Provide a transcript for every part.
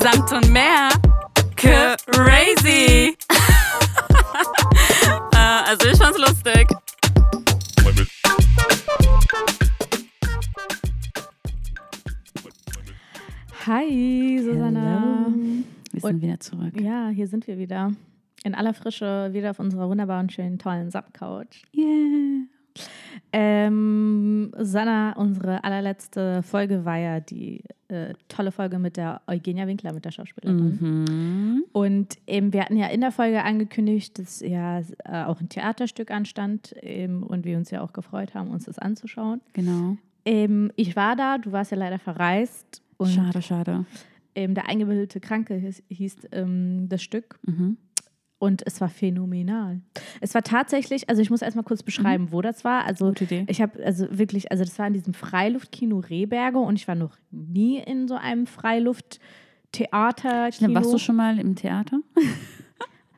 Samt und mehr. Crazy. äh, also ich fand's lustig. Hi, Susanna. Wir sind Und- wieder zurück. Ja, hier sind wir wieder. In aller Frische, wieder auf unserer wunderbaren, schönen, tollen Subcouch. Yeah. Ähm, Sanna, unsere allerletzte Folge war ja die äh, tolle Folge mit der Eugenia Winkler, mit der Schauspielerin. Mhm. Und eben, wir hatten ja in der Folge angekündigt, dass ja äh, auch ein Theaterstück anstand ähm, und wir uns ja auch gefreut haben, uns das anzuschauen. Genau. Ähm, ich war da, du warst ja leider verreist. Schade, schade. ähm, der eingebildete Kranke hieß, hieß ähm, das Stück. Mhm. Und es war phänomenal. Es war tatsächlich, also ich muss erstmal kurz beschreiben, wo das war. Also Gute Idee. ich habe, also wirklich, also das war in diesem Freiluftkino Rehberge und ich war noch nie in so einem Freilufttheater. Warst du schon mal im Theater?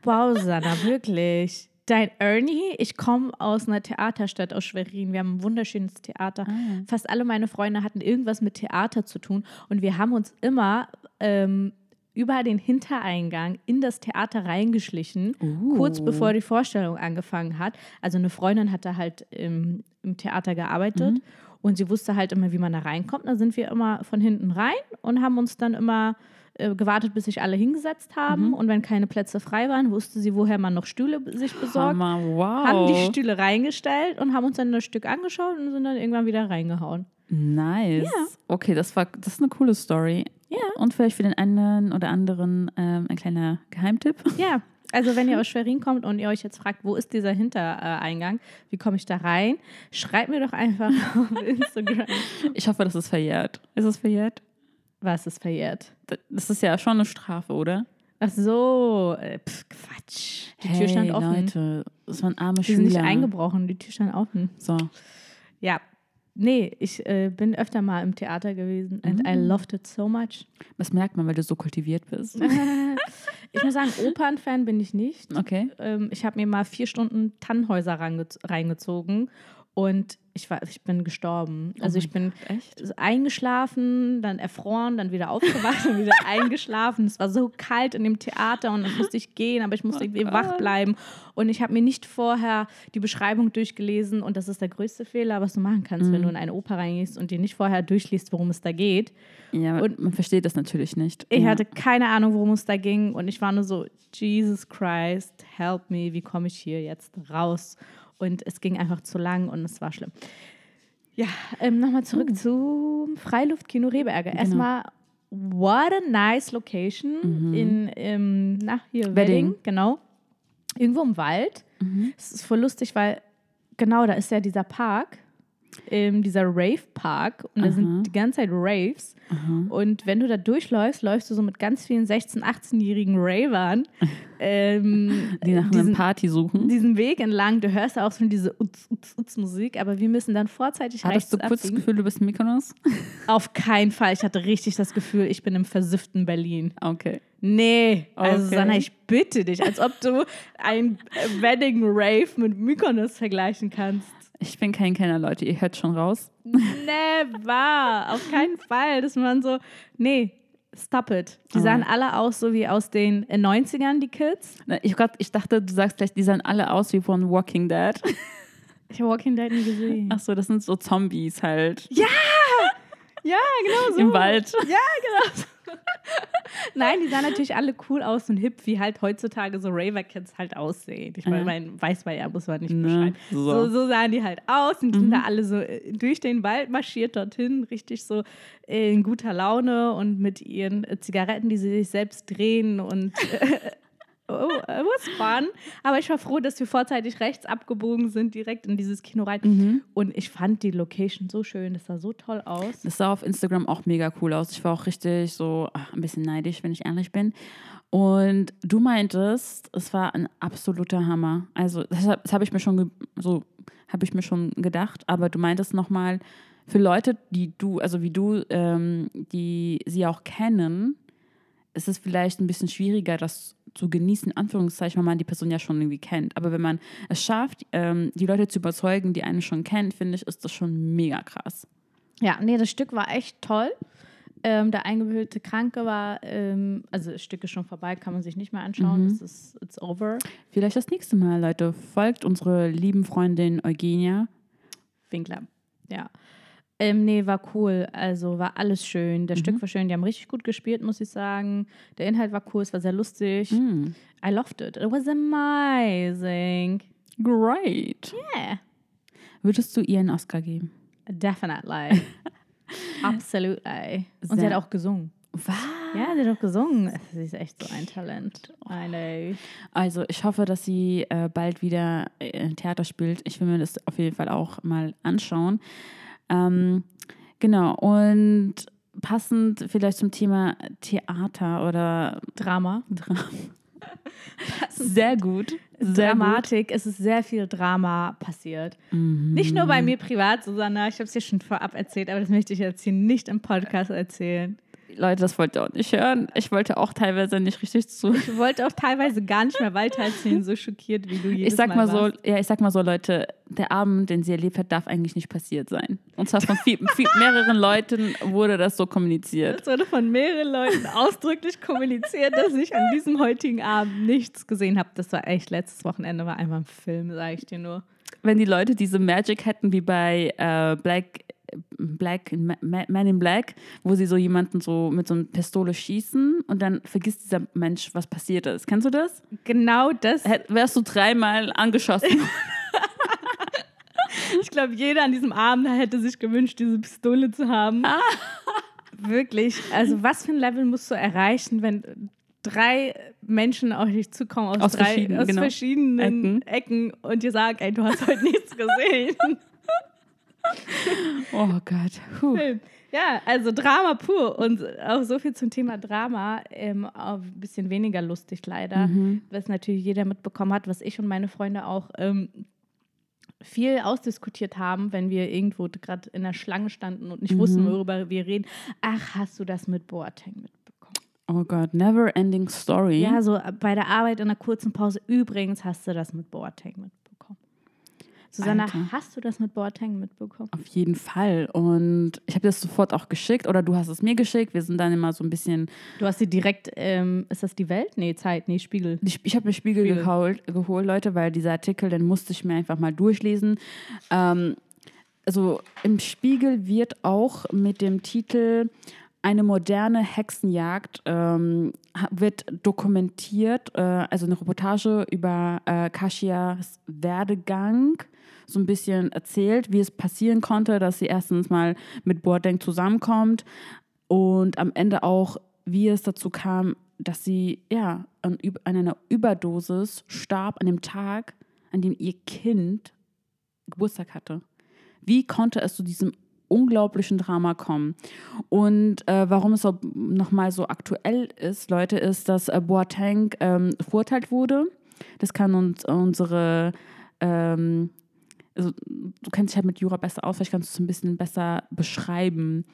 Wow, Sanna, wirklich. Dein Ernie, ich komme aus einer Theaterstadt aus Schwerin. Wir haben ein wunderschönes Theater. Ah. Fast alle meine Freunde hatten irgendwas mit Theater zu tun und wir haben uns immer ähm, über den Hintereingang in das Theater reingeschlichen, Uh. kurz bevor die Vorstellung angefangen hat. Also eine Freundin hatte halt im, im Theater gearbeitet Mhm. und sie wusste halt immer, wie man da reinkommt. Da sind wir immer von hinten rein und haben uns dann immer äh, gewartet, bis sich alle hingesetzt haben. Mhm. Und wenn keine Plätze frei waren, wusste sie, woher man noch Stühle sich besorgt. Hammer, wow. Haben die Stühle reingestellt und haben uns dann das Stück angeschaut und sind dann irgendwann wieder reingehauen. Nice. Ja. Okay, das war das ist eine coole Story. Ja. Und vielleicht für den einen oder anderen ähm, ein kleiner Geheimtipp. Ja, also wenn ihr aus Schwerin kommt und ihr euch jetzt fragt, wo ist dieser Hintereingang, wie komme ich da rein, schreibt mir doch einfach auf Instagram. Ich hoffe, das ist verjährt. Ist es verjährt? Was ist verjährt? Das ist ja schon eine Strafe, oder? Ach so, äh, pf, Quatsch. Die Tür stand offen. Leute, das waren arme Die Schüler. sind nicht eingebrochen, die Tür stand offen. So. Ja, nee, ich äh, bin öfter mal im Theater gewesen and I Mm. loved it so much. Das merkt man, weil du so kultiviert bist. Ich muss sagen, Opernfan bin ich nicht. Okay. Ähm, ich habe mir mal vier Stunden Tannhäuser reingezogen und ich, war, ich bin gestorben. Also Oh ich bin Echt? eingeschlafen, dann erfroren, dann wieder aufgewacht und wieder eingeschlafen. Es war so kalt in dem Theater und dann musste ich gehen, aber ich musste Oh irgendwie Gott. wach bleiben. Und ich habe mir nicht vorher die Beschreibung durchgelesen und das ist der größte Fehler, was du machen kannst, Mhm. wenn du in eine Oper reingehst und dir nicht vorher durchliest, worum es da geht. Ja, Und- und man versteht das natürlich nicht. Ich ja. hatte keine Ahnung, worum es da ging und ich war nur so, Jesus Christ, help me, wie komme ich hier jetzt raus? Und es ging einfach zu lang und es war schlimm. Ja, ähm, nochmal zurück zum Freiluftkino Rehberge. Genau. Erstmal, what a nice location in, ähm, na, hier, Wedding. Wedding. genau. Irgendwo im Wald. Mhm. Es ist voll lustig, weil genau, da ist ja dieser Park, ähm, dieser Rave-Park und da Aha. sind die ganze Zeit Raves. Und wenn du da durchläufst, läufst du so mit ganz vielen 16-, 18-jährigen Ravern ähm, Die nach einer diesen, Party suchen. diesen Weg entlang. Du hörst auch schon diese Utz, Utz, Utz Musik, aber wir müssen dann vorzeitig Hattest du kurz das abbiegen. Gefühl, du bist in Mykonos? Auf keinen Fall. Ich hatte richtig das Gefühl, ich bin im versüfften Berlin. Okay. Nee, also Okay. Sanna, ich bitte dich, als ob du ein Wedding Rave mit Mykonos vergleichen kannst. Ich bin kein Kenner, Leute. Ihr hört schon raus. Never, auf keinen Fall. Das waren so, nee, stop it. Die Alright. sahen alle aus so wie aus den äh, 90ern, die Kids. Ich, grad, ich dachte, du sagst gleich, die sahen alle aus wie von Walking Dead. Ich habe Walking Dead nie gesehen. Ach so, das sind so Zombies halt. Ja, genau so. Im Wald. Ja, genau. Nein, die sahen natürlich alle cool aus und hip, wie halt heutzutage so Raver-Kids halt aussehen. Ich meine, mein, weiß man ja, muss man nicht Ne, beschreiben. so. So. So, sahen die halt aus und die sind da alle so äh, durch den Wald marschiert dorthin, richtig so äh, in guter Laune und mit ihren äh, Zigaretten, die sie sich selbst drehen und Oh, it was fun. Aber ich war froh, dass wir vorzeitig rechts abgebogen sind, direkt in dieses Kino rein. Mhm. Und ich fand die Location so schön, das sah so toll aus. Das sah auf Instagram auch mega cool aus. Ich war auch richtig so ach, ein bisschen neidisch, wenn ich ehrlich bin. Und du meintest, es war ein absoluter Hammer. Also das, das habe ich mir schon so habe ich mir schon gedacht. Aber du meintest noch mal für Leute, die du also wie du, ähm, die sie auch kennen, ist es vielleicht ein bisschen schwieriger, das zu genießen, Anführungszeichen, weil man die Person ja schon irgendwie kennt. Aber wenn man es schafft, ähm, die Leute zu überzeugen, die einen schon kennen, finde ich, ist das schon mega krass. Ja, nee, das Stück war echt toll. Ähm, der eingewöhnte Kranke war, ähm, also das Stück ist schon vorbei, kann man sich nicht mehr anschauen. Mhm. Das ist it's over. Vielleicht das nächste Mal, Leute. Folgt unsere lieben Freundin Eugenia. Winkler. Ja. Ähm, nee, war cool. Also war alles schön. Das Stück war schön. Die haben richtig gut gespielt, muss ich sagen. Der Inhalt war cool. Es war sehr lustig. Mm. I loved it. It was amazing. Great. Yeah. Würdest du ihr einen Oscar geben? Definitely. Absolutely. Und sie Sehr- hat auch gesungen. Was? Ja, sie hat auch gesungen. Sie ist echt so ein Talent. I know. Also ich hoffe, dass sie äh, bald wieder äh, Theater spielt. Ich will mir das auf jeden Fall auch mal anschauen. Ähm, genau, und passend vielleicht zum Thema Theater oder Drama. Drama. Sehr gut. Sehr Dramatik. Es ist sehr viel Drama passiert. Nicht nur bei mir privat, Susanna. Ich habe es dir schon vorab erzählt, aber das möchte ich jetzt hier nicht im Podcast erzählen. Leute, das wollt ihr auch nicht hören. Ich wollte auch teilweise nicht richtig zu. Ich wollte auch teilweise gar nicht mehr weiter erzählen, so schockiert wie du jedes Ich sag mal so, warst. ja, ich sag mal so, Leute, der Abend, den sie erlebt hat, darf eigentlich nicht passiert sein. Und zwar von viel, viel, mehreren Leuten wurde das so kommuniziert. Es wurde von mehreren Leuten ausdrücklich kommuniziert, dass ich an diesem heutigen Abend nichts gesehen habe. Das war echt letztes Wochenende, war einfach ein Film, sage ich dir nur. Wenn die Leute diese Magic hätten wie bei äh, Black, Black, Ma- Ma- Man in Black, wo sie so jemanden so mit so einer Pistole schießen und dann vergisst dieser Mensch, was passiert ist. Kennst du das? Genau das. Hätt- Wärst du dreimal angeschossen? Ich glaube, jeder an diesem Abend hätte sich gewünscht, diese Pistole zu haben. Wirklich. Also, was für ein Level musst du erreichen, wenn drei Menschen auf dich zukommen aus, Aus drei, verschiedenen, aus genau. verschiedenen Ecken. und dir sagen, ey, du hast heute nichts gesehen. oh Gott. Puh. ja, also Drama pur. Und auch so viel zum Thema Drama. Ähm, ein bisschen weniger lustig leider, was natürlich jeder mitbekommen hat, was ich und meine Freunde auch ähm, viel ausdiskutiert haben, wenn wir irgendwo gerade in der Schlange standen und nicht wussten, worüber wir reden. Ach, hast du das mit Boateng mitbekommen? Oh Gott, never ending story. Ja, so äh, bei der Arbeit in einer kurzen Pause. Übrigens hast du das mit Boateng mitbekommen. Susanna, Alter. hast du das mit Boateng mitbekommen? Auf jeden Fall. Und ich habe das sofort auch geschickt oder du hast es mir geschickt. Wir sind dann immer so ein bisschen. Du hast sie direkt, ähm, ist das die Welt? Nee, Zeit, nee, Spiegel. Ich, ich habe mir Spiegel, Spiegel. Geholt, geholt, Leute, weil dieser Artikel, den musste ich mir einfach mal durchlesen. Ähm, also im Spiegel wird auch mit dem Titel eine moderne Hexenjagd ähm, wird dokumentiert, äh, also eine Reportage über äh, Kashias Werdegang, so ein bisschen erzählt, wie es passieren konnte, dass sie erstens mal mit Boateng zusammenkommt und am Ende auch, wie es dazu kam, dass sie ja an, an einer Überdosis starb an dem Tag, an dem ihr Kind Geburtstag hatte. Wie konnte es zu diesem unglaublichen Drama kommen? Und äh, warum es auch nochmal so aktuell ist, Leute, ist, dass äh, Boateng ähm, verurteilt wurde. Das kann uns unsere, ähm, also du kennst dich halt mit Jura besser aus, vielleicht kannst du es ein bisschen besser beschreiben.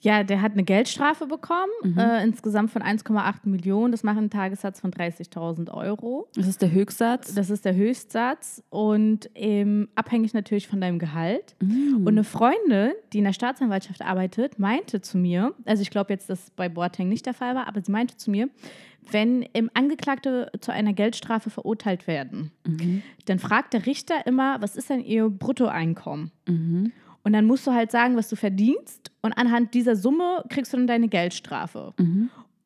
Ja, der hat eine Geldstrafe bekommen, äh, insgesamt von 1,8 Millionen. Das macht einen Tagessatz von 30.000 Euro. Das ist der Höchstsatz. Das ist der Höchstsatz und ähm, abhängig natürlich von deinem Gehalt. Und eine Freundin, die in der Staatsanwaltschaft arbeitet, meinte zu mir, also ich glaube jetzt, dass bei Boateng nicht der Fall war, aber sie meinte zu mir, wenn ähm, Angeklagte zu einer Geldstrafe verurteilt werden, dann fragt der Richter immer, was ist denn ihr Bruttoeinkommen? Und dann musst du halt sagen, was du verdienst und anhand dieser Summe kriegst du dann deine Geldstrafe.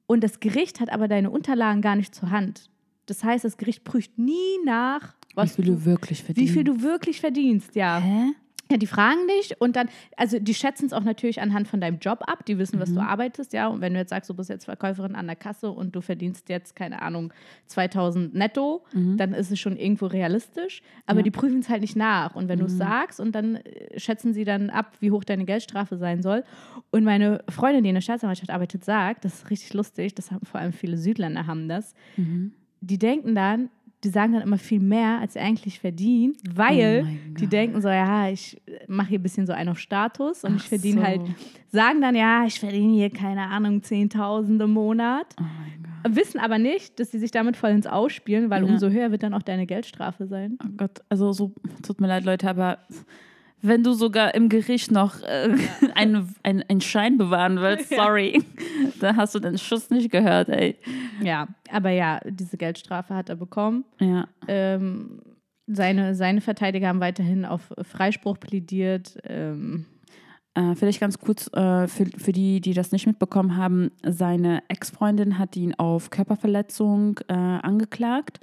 Und das Gericht hat aber deine Unterlagen gar nicht zur Hand. Das heißt, das Gericht prüft nie nach, Wie was viel du, du wirklich wie verdienst. viel du wirklich verdienst, ja. Hä? Ja, die fragen dich und dann, also die schätzen es auch natürlich anhand von deinem Job ab. Die wissen, was Mhm. du arbeitest, ja. Und wenn du jetzt sagst, du bist jetzt Verkäuferin an der Kasse und du verdienst jetzt, keine Ahnung, 2000 netto, dann ist es schon irgendwo realistisch. Aber Mhm. Ja. die prüfen es halt nicht nach. Und wenn du es sagst und dann äh, schätzen sie dann ab, wie hoch deine Geldstrafe sein soll. Und meine Freundin, die in der Staatsanwaltschaft arbeitet, sagt, das ist richtig lustig, das haben vor allem viele Südländer haben das. Mhm. Die denken dann, die sagen dann immer viel mehr, als sie eigentlich verdienen, weil Oh die denken so, ja, ich mache hier ein bisschen so einen auf Status und ich Ach verdiene so. halt, sagen dann, ja, ich verdiene hier, keine Ahnung, 10.000 im Monat, Oh wissen aber nicht, dass sie sich damit voll ins Ausspielen, weil Ja. umso höher wird dann auch deine Geldstrafe sein. Oh Gott, also so, tut mir leid, Leute, aber wenn du sogar im Gericht noch äh, einen, einen, einen Schein bewahren willst, sorry. da hast du den Schuss nicht gehört, ey. Ja, aber ja, diese Geldstrafe hat er bekommen. Ja. Ähm, seine, seine Verteidiger haben weiterhin auf Freispruch plädiert. Ähm, Äh, vielleicht ganz kurz äh, für, für die, die das nicht mitbekommen haben, seine Ex-Freundin hat ihn auf Körperverletzung äh, angeklagt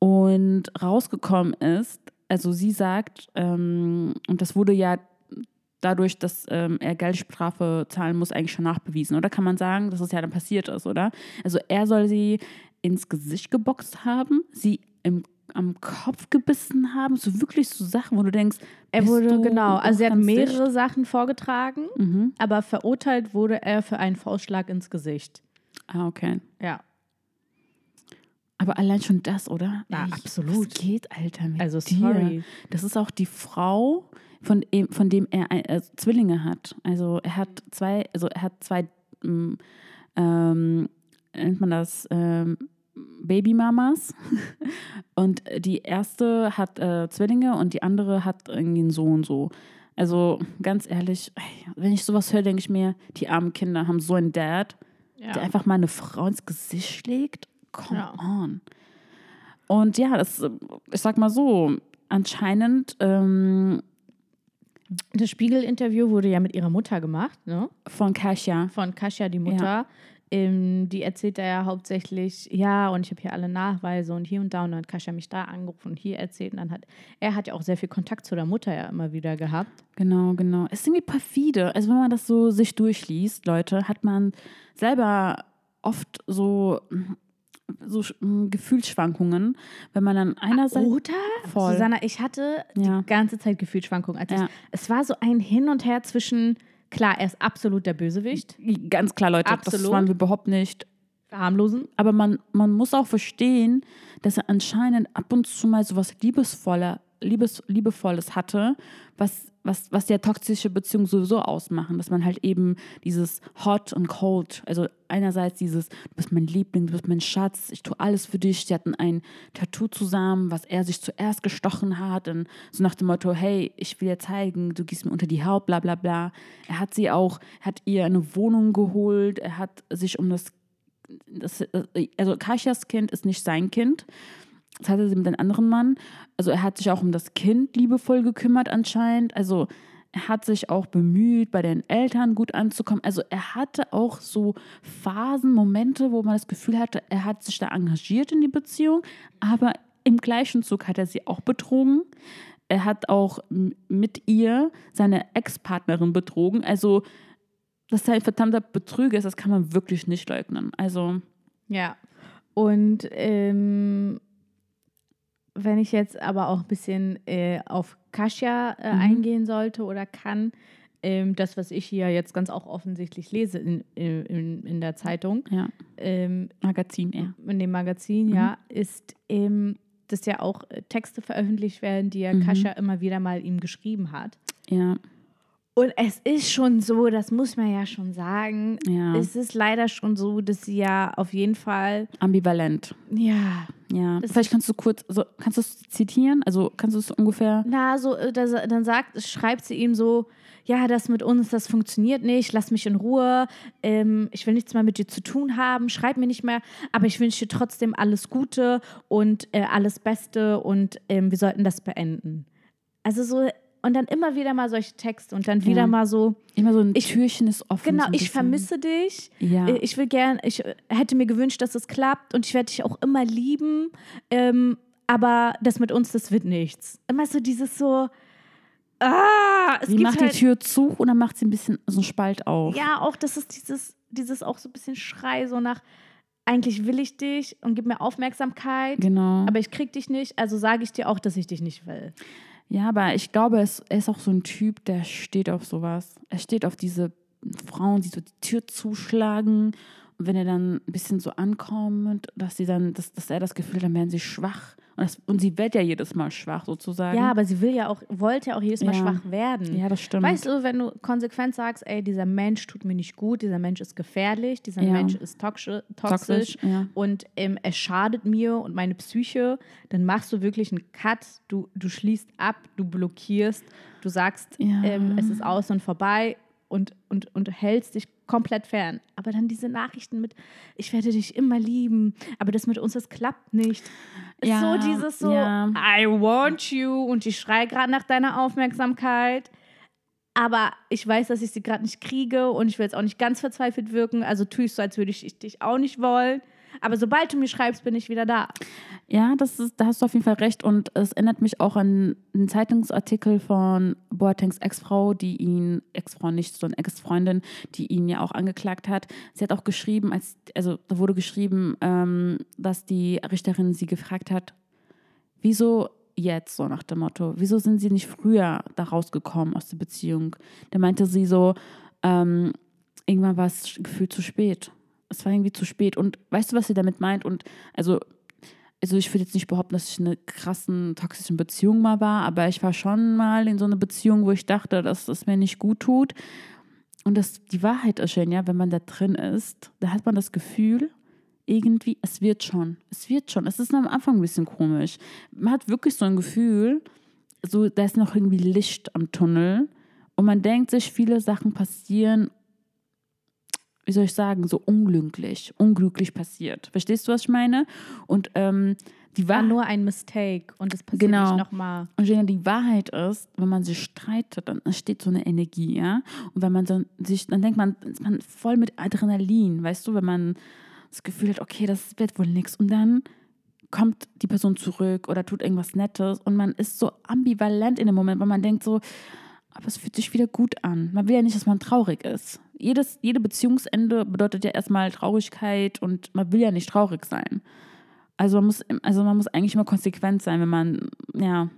und rausgekommen ist, also sie sagt, ähm, und das wurde ja dadurch, dass ähm, er Geldstrafe zahlen muss, eigentlich schon nachbewiesen, oder kann man sagen, dass es ja dann passiert ist, oder? Also er soll sie ins Gesicht geboxt haben, sie im, am Kopf gebissen haben, so wirklich so Sachen, wo du denkst, er wurde, genau, also sie hat ganz dicht? mehrere Sachen vorgetragen, Mhm. aber verurteilt wurde er für einen Faustschlag ins Gesicht. Ah, okay. Ja, Aber allein schon das, oder? Ja, Ey, absolut. Was geht, Alter, mit also dir? sorry. Das ist auch die Frau, von, dem- von dem er ein, äh, Zwillinge hat. Also er hat zwei, also er hat zwei, ähm, ähm, nennt man das, ähm, Babymamas. und die erste hat äh, Zwillinge und die andere hat irgendwie einen Sohn so. Also ganz ehrlich, wenn ich sowas höre, denke ich mir, die armen Kinder haben so einen Dad, der Ja. einfach mal eine Frau ins Gesicht schlägt. Come Ja. on. Und ja, das, ich sag mal so, anscheinend ähm, Das Spiegel-Interview wurde ja mit ihrer Mutter gemacht, ne? von Kasia. Von Kasia, die Mutter. Ähm, die erzählt da ja hauptsächlich, ja, und ich habe hier alle Nachweise und hier und da. Und dann hat Kasia mich da angerufen und hier erzählt. Und dann hat, er hat ja auch sehr viel Kontakt zu der Mutter ja immer wieder gehabt. Genau, genau. Es ist irgendwie perfide. Also wenn man das so sich durchliest, Leute, hat man selber oft so, so mm, Gefühlsschwankungen, wenn man dann einerseits Oder? Voll. Susanna, ich hatte Ja. die ganze Zeit Gefühlsschwankungen. Als Ja. ich, es war so ein Hin und Her zwischen, klar, er ist absolut der Bösewicht, ganz klar, Leute, das Absolut. waren wir überhaupt nicht. verharmlosen. Aber man, man muss auch verstehen, dass er anscheinend ab und zu mal so was Liebesvoller, Liebes, Liebevolles hatte, was, was, was ja toxische Beziehungen sowieso ausmachen. Dass man halt eben dieses Hot und Cold, also einerseits dieses, du bist mein Liebling, du bist mein Schatz, ich tue alles für dich. Sie hatten ein Tattoo zusammen, was er sich zuerst gestochen hat. Und so nach dem Motto, hey, ich will dir zeigen, du gehst mir unter die Haut, bla bla bla. Er hat sie auch, hat ihr eine Wohnung geholt, er hat sich um das das, äh, also Kasias Kind ist nicht sein Kind. Das hatte sie mit einem anderen Mann. Also er hat sich auch um das Kind liebevoll gekümmert anscheinend. Also er hat sich auch bemüht, bei den Eltern gut anzukommen. Also er hatte auch so Phasen, Momente, wo man das Gefühl hatte, er hat sich da engagiert in die Beziehung, aber im gleichen Zug hat er sie auch betrogen. Er hat auch mit ihr seine Ex-Partnerin betrogen. Also dass er ein verdammter Betrüger ist, das kann man wirklich nicht leugnen. Also, Ja. Und ähm, wenn ich jetzt aber auch ein bisschen äh, auf Kasia äh, Mhm. eingehen sollte oder kann, ähm, das, was ich hier jetzt ganz auch offensichtlich lese in, in, in der Zeitung, ja, ähm, Magazin eher. in dem Magazin, Mhm. ja, ist, ähm, dass ja auch äh, Texte veröffentlicht werden, die ja Mhm. Kasia immer wieder mal ihm geschrieben hat. Ja, Und es ist schon so, das muss man ja schon sagen, ja. es ist leider schon so, dass sie ja auf jeden Fall, Ambivalent. ja, Ja. Das Vielleicht kannst du kurz, also kannst du es zitieren? Also kannst du es ungefähr. na, so, äh, da, dann sagt, schreibt sie ihm so, ja, das mit uns, das funktioniert nicht, lass mich in Ruhe, ähm, ich will nichts mehr mit dir zu tun haben, schreib mir nicht mehr, aber ich wünsche dir trotzdem alles Gute und äh, alles Beste und ähm, wir sollten das beenden. Also so, und dann immer wieder mal solche Texte und dann wieder Ja. mal so, Immer so ein Ich- Türchen ist offen. genau, so ich vermisse dich, Ja. Äh, Ich will gern, ich äh, hätte mir gewünscht, dass es klappt und ich werde dich auch immer lieben. Ähm, aber das mit uns, das wird nichts. Immer so dieses so, ah, es Sie macht halt, die Tür zu und dann macht sie ein bisschen so einen Spalt auf. ja, auch das ist dieses, dieses auch so ein bisschen Schrei, so nach, eigentlich will ich dich und gib mir Aufmerksamkeit, Genau. aber ich krieg dich nicht, also sage ich dir auch, dass ich dich nicht will. Ja, aber ich glaube, es, er ist auch so ein Typ, der steht auf sowas. Er steht auf diese Frauen, die so die Tür zuschlagen. Wenn er dann ein bisschen so ankommt, dass sie dann, dass, dass er das Gefühl hat, dann werden sie schwach Und, das, und sie wird ja jedes Mal schwach sozusagen. Ja, aber sie will ja auch, wollte ja auch jedes Mal Ja. schwach werden. Ja, das stimmt. Weißt du, wenn du konsequent sagst, ey, dieser Mensch tut mir nicht gut, dieser Mensch ist gefährlich, dieser Ja. Mensch ist toxisch, toxisch, Toxisch, ja. und ähm, er schadet mir und meine Psyche, dann machst du wirklich einen Cut, du, du schließt ab, du blockierst, du sagst, ähm, es ist aus und vorbei und, und, und hältst dich komplett fern. Aber dann diese Nachrichten mit, ich werde dich immer lieben, aber das mit uns, das klappt nicht. Ist Ja, so dieses so, ja. I want you und ich schreie gerade nach deiner Aufmerksamkeit. Aber ich weiß, dass ich sie gerade nicht kriege und ich will jetzt auch nicht ganz verzweifelt wirken. Also tue ich so, als würde ich dich auch nicht wollen. Aber sobald du mir schreibst, bin ich wieder da. Ja, das ist, da hast du auf jeden Fall recht. Und es erinnert mich auch an einen Zeitungsartikel von Boatengs Ex-Frau, die ihn, Ex-Frau nicht, sondern Ex-Freundin, die ihn ja auch angeklagt hat. Sie hat auch geschrieben, als, also da wurde geschrieben, ähm, dass die Richterin sie gefragt hat, wieso jetzt, so nach dem Motto, wieso sind sie nicht früher da rausgekommen aus der Beziehung? Da meinte sie so, ähm, irgendwann war es gefühlt zu spät. Es war irgendwie zu spät. Und weißt du, was sie damit meint? Und also also ich würde jetzt nicht behaupten, dass ich in einer krassen, toxischen Beziehung mal war, aber ich war schon mal in so einer Beziehung, wo ich dachte, dass es mir nicht gut tut. Und das, die Wahrheit ist schon, ja, wenn man da drin ist, da hat man das Gefühl, irgendwie, es wird schon, es wird schon. Es ist am Anfang ein bisschen komisch. Man hat wirklich so ein Gefühl, so, da ist noch irgendwie Licht am Tunnel und man denkt sich, viele Sachen passieren wie soll ich sagen, so unglücklich, unglücklich passiert. Verstehst du, was ich meine? Und ähm, die War Wahrheit, nur ein Mistake und es passiert Genau. nicht nochmal. und Gina, die Wahrheit ist, wenn man sich streitet, dann entsteht so eine Energie, ja. Und wenn man dann sich, dann denkt man, ist man voll mit Adrenalin, weißt du, wenn man das Gefühl hat, okay, das wird wohl nichts. Und dann kommt die Person zurück oder tut irgendwas Nettes und man ist so ambivalent in dem Moment, weil man denkt so, aber es fühlt sich wieder gut an. Man will ja nicht, dass man traurig ist. Jedes, jede Beziehungsende bedeutet ja erstmal Traurigkeit und man will ja nicht traurig sein. Also man muss, also man muss eigentlich immer konsequent sein, wenn man, ja,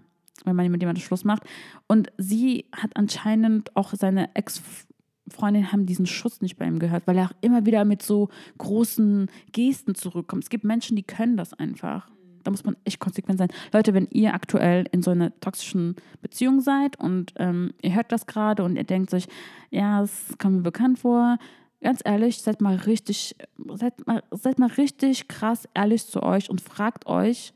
wenn man mit jemandem Schluss macht. Und sie hat anscheinend auch seine Ex-Freundin haben diesen Schuss nicht bei ihm gehört, weil er auch immer wieder mit so großen Gesten zurückkommt. Es gibt Menschen, die können das einfach. Da muss man echt konsequent sein. Leute, wenn ihr aktuell in so einer toxischen Beziehung seid und ähm, ihr hört das gerade und ihr denkt sich, ja, es kommt mir bekannt vor, ganz ehrlich, seid mal richtig, seid mal, seid mal richtig krass ehrlich zu euch und fragt euch,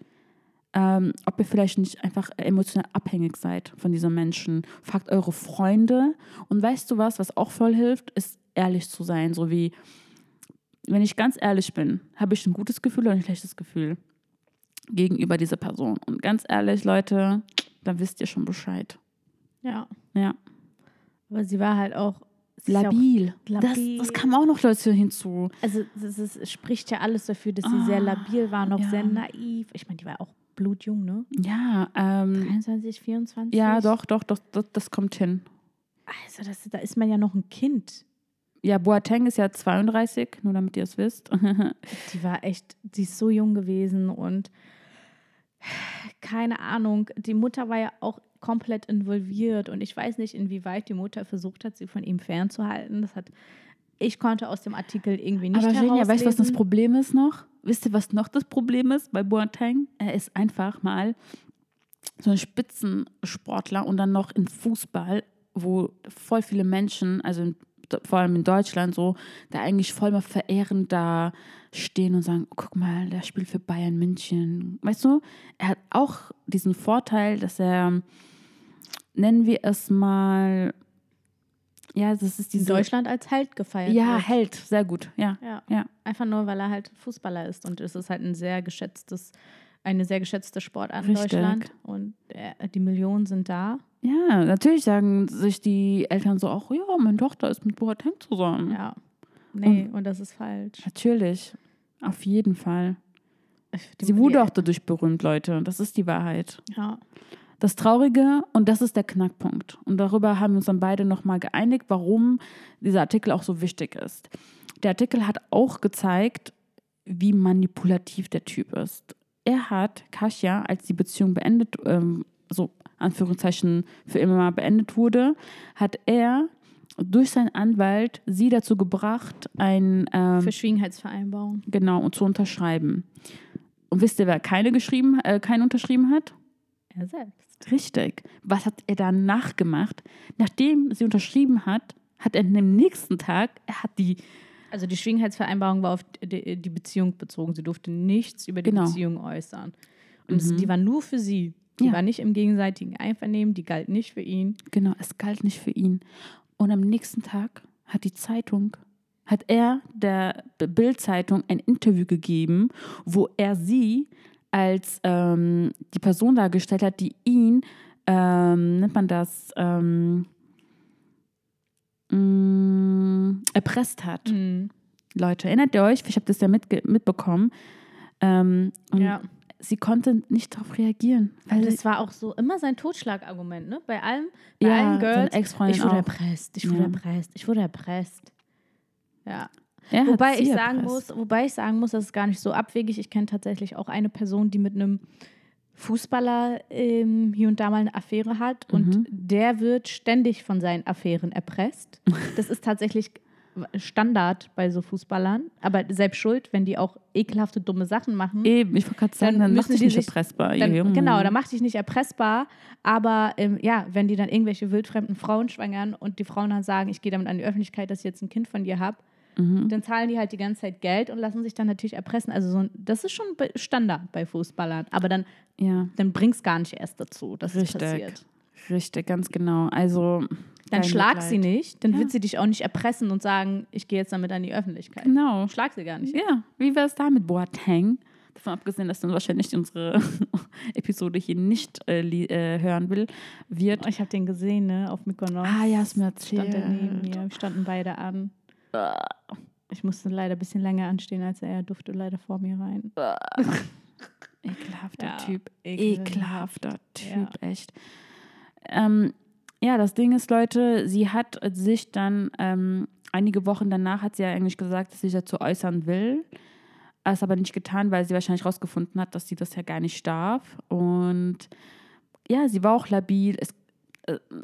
ähm, ob ihr vielleicht nicht einfach emotional abhängig seid von diesem Menschen. Fragt eure Freunde. Und weißt du was, was auch voll hilft, ist ehrlich zu sein. So wie, wenn ich ganz ehrlich bin, habe ich ein gutes Gefühl oder ein schlechtes Gefühl gegenüber dieser Person. Und ganz ehrlich, Leute, dann wisst ihr schon Bescheid. Ja. Ja. Aber sie war halt auch. Labil. auch Das, labil. das kam auch noch Leute hinzu. Also es spricht ja alles dafür, dass sie sehr labil war, noch ja. sehr naiv. Ich meine, die war auch blutjung, ne? Ja, ähm, 23, 24? ja, doch, doch, doch, das, das kommt hin. Also das, da ist man ja noch ein Kind. Ja, Boateng ist ja 32, nur damit ihr es wisst. Die war echt, die ist so jung gewesen und keine Ahnung, die Mutter war ja auch komplett involviert und ich weiß nicht, inwieweit die Mutter versucht hat, sie von ihm fernzuhalten. Das hat, ich konnte aus dem Artikel irgendwie nicht Aber Genia, weißt du, was das. Problem ist noch? Wisst ihr, was noch das Problem ist bei Boateng? Er ist einfach mal so ein Spitzensportler und dann noch im Fußball, wo voll viele Menschen, also in, vor allem in Deutschland so, da eigentlich voll mal verehrend da stehen und sagen, guck mal, der spielt für Bayern München. Weißt du, er hat auch diesen Vorteil, dass er, nennen wir es mal, ja, das ist in diese... Deutschland als Held gefeiert Ja, wird. Held, sehr gut, ja. Ja. Ja. Einfach nur, weil er halt Fußballer ist und es ist halt ein sehr geschätztes, eine sehr geschätzte Sportart in Richtig. Deutschland und äh, die Millionen sind da. Ja, natürlich sagen sich die Eltern so auch, ja, meine Tochter ist mit Boateng zusammen. Ja. Nee, und, das ist falsch. Natürlich, auf jeden Fall. Die- Sie wurde auch dadurch berühmt, Leute. Das ist die Wahrheit. Ja. Das Traurige, und das ist der Knackpunkt. Und darüber haben wir uns dann beide nochmal geeinigt, warum dieser Artikel auch so wichtig ist. Der Artikel hat auch gezeigt, wie manipulativ der Typ ist. Er hat Kasia, als die Beziehung beendet, ähm, so Anführungszeichen für immer mal beendet wurde, hat er durch seinen Anwalt sie dazu gebracht, ein ähm, Verschwiegenheitsvereinbarung. genau, und zu unterschreiben. Und wisst ihr, wer keine geschrieben, äh, keinen unterschrieben hat? Er selbst. Richtig. Was hat er danach gemacht? Nachdem sie unterschrieben hat, hat er am nächsten Tag, er hat die, Also die Schwiegenheitsvereinbarung war auf die, die Beziehung bezogen. Sie durfte nichts über die Genau. Beziehung äußern. Und es, die war nur für sie. Die Ja. war nicht im gegenseitigen Einvernehmen, die galt nicht für ihn. genau, es galt nicht für ihn. Und am nächsten Tag hat die Zeitung, hat er der Bild-Zeitung ein Interview gegeben, wo er sie als ähm, die Person dargestellt hat, die ihn, ähm, nennt man das, ähm, mh, erpresst hat. Mhm. Leute, erinnert ihr euch? Ich habe das ja mitbekommen. Ähm, und Ja. sie konnte nicht darauf reagieren. Weil Also das war auch so immer sein Totschlagargument, ne? Bei allem, bei Ja, allen Girls. Ex-Freundin ich wurde auch. erpresst, ich wurde Ja. erpresst, ich wurde erpresst. Ja. er Wobei ich sagen erpresst. muss, wobei ich sagen muss, das ist gar nicht so abwegig. Ich kenne tatsächlich auch eine Person, die mit einem Fußballer ähm, hier und da mal eine Affäre hat Mhm. und der wird ständig von seinen Affären erpresst. Das ist tatsächlich Standard bei so Fußballern, aber selbst schuld, wenn die auch ekelhafte dumme Sachen machen. Eben, ich wollte gerade sagen, Dann dann, macht dich nicht sich- erpressbar. Dann, genau, dann macht dich nicht erpressbar, aber ähm, ja, wenn die dann irgendwelche wildfremden Frauen schwangern und die Frauen dann sagen, ich gehe damit an die Öffentlichkeit, dass ich jetzt ein Kind von dir habe, Mhm. dann zahlen die halt die ganze Zeit Geld und lassen sich dann natürlich erpressen. Also so, das ist schon Standard bei Fußballern, aber dann, Ja, dann bringt es gar nicht erst dazu, dass es Richtig. passiert. richtig, ganz genau. Also, Dann schlag Mitleid. sie nicht, dann Ja. wird sie dich auch nicht erpressen und sagen, ich gehe jetzt damit an die Öffentlichkeit. Genau. Schlag sie gar nicht. Ja, wie wäre es da mit Boateng? Davon abgesehen, dass dann wahrscheinlich unsere Episode hier nicht äh, äh, hören will, wird. Ich habe den gesehen, ne, auf Mykonos. Ah, ja, hast mir stand er neben erzählt. mir. Wir standen beide an. Ich musste leider ein bisschen länger anstehen als er. Er durfte leider vor mir rein. Ekelhafter Ja, Typ. ekelhaft. Ekelhafter Typ, Ja. echt. Ähm, ja, das Ding ist, Leute, sie hat sich dann, ähm, einige Wochen danach hat sie ja eigentlich gesagt, dass sie sich dazu äußern will. Es aber nicht getan, weil sie wahrscheinlich rausgefunden hat, dass sie das ja gar nicht darf. Und ja, sie war auch labil. Es,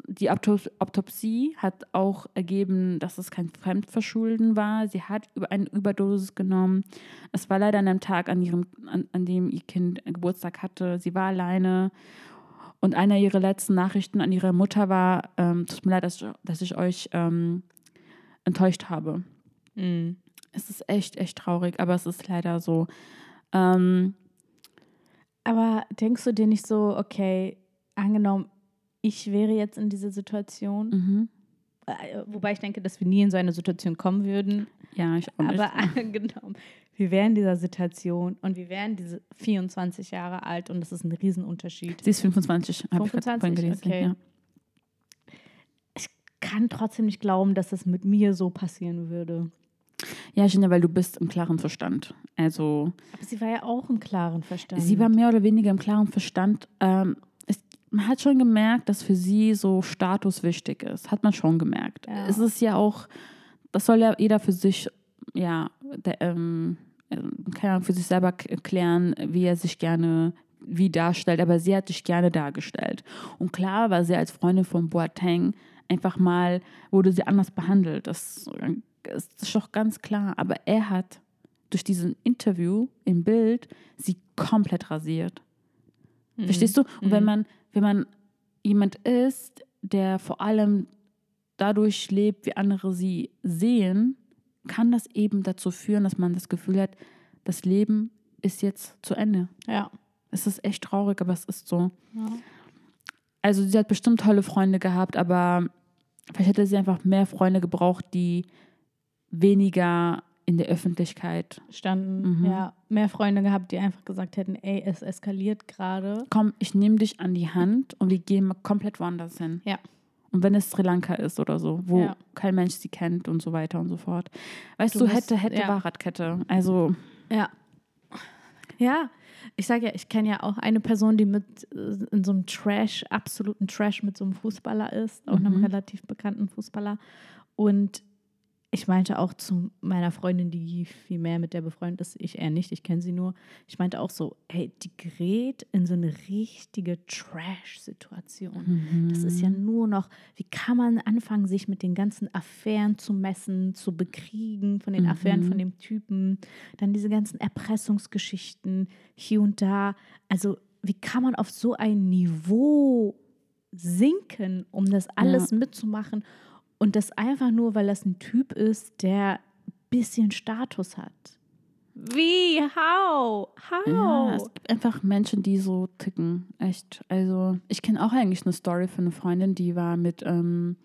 die Autop Autopsie hat auch ergeben, dass es kein Fremdverschulden war. Sie hat über eine Überdosis genommen. Es war leider an einem Tag, an, ihrem, an, an dem ihr Kind Geburtstag hatte. Sie war alleine. Und einer ihrer letzten Nachrichten an ihre Mutter war, ähm, tut mir leid, dass ich, dass ich euch ähm, enttäuscht habe. Mhm. Es ist echt, echt traurig, aber es ist leider so. Ähm, Aber denkst du dir nicht so, okay, angenommen, ich wäre jetzt in dieser Situation, mhm. äh, wobei ich denke, dass wir nie in so eine Situation kommen würden, Ja, ich auch nicht. aber angenommen, wir wären in dieser Situation und wir wären diese 24 Jahre alt und das ist ein Riesenunterschied. Sie ist 25, habe ich 25? gelesen. Okay. Ja. Kann trotzdem nicht glauben, dass das mit mir so passieren würde. ja, Gina, weil du bist im klaren Verstand. Also, Aber sie war ja auch im klaren Verstand. sie war mehr oder weniger im klaren Verstand. Ähm, man hat schon gemerkt, dass für sie so Status wichtig ist. Hat man schon gemerkt. Ja. Es ist ja auch, das soll ja jeder für sich, ja, der, ähm, äh, keine Ahnung, für sich selber klären, wie er sich gerne wie darstellt, aber sie hat sich gerne dargestellt. Und klar war sie als Freundin von Boateng einfach mal, wurde sie anders behandelt. Das ist doch ganz klar. Aber er hat durch diesen Interview im Bild sie komplett rasiert. Mhm. Verstehst du? Und wenn man, wenn man jemand ist, der vor allem dadurch lebt, wie andere sie sehen, kann das eben dazu führen, dass man das Gefühl hat, das Leben ist jetzt zu Ende. Ja. Es ist echt traurig, aber es ist so. ja. Also sie hat bestimmt tolle Freunde gehabt, aber vielleicht hätte sie einfach mehr Freunde gebraucht, die weniger in der Öffentlichkeit. Standen, Mhm. ja, mehr Freunde gehabt, die einfach gesagt hätten, ey, es eskaliert gerade. Komm, ich nehme dich an die Hand und wir gehen mal komplett woanders hin. Ja. Und wenn es Sri Lanka ist oder so, wo Ja. kein Mensch sie kennt und so weiter und so fort. Weißt Du du, musst- hätte, hätte, ja. Fahrradkette. Also, Ja. Ja, ich sage ja, ich kenne ja auch eine Person, die mit äh, in so einem Trash, absoluten Trash mit so einem Fußballer ist, auch einem Mhm. relativ bekannten Fußballer. Und ich meinte auch zu meiner Freundin, die viel mehr mit der befreundet ist, ich eher nicht, ich kenne sie nur. Ich meinte auch so, hey, die gerät in so eine richtige Trash-Situation. Das ist ja nur noch, wie kann man anfangen, sich mit den ganzen Affären zu messen, zu bekriegen, von den Affären von dem Typen, dann diese ganzen Erpressungsgeschichten hier und da. Also, wie kann man auf so ein Niveau sinken, um das alles mitzumachen? Und das einfach nur, weil das ein Typ ist, der ein bisschen Status hat. Wie? How? How? Ja, es gibt einfach Menschen, die so ticken. Echt. Also, ich kenne auch eigentlich eine Story von einer Freundin, die war mit, ähm,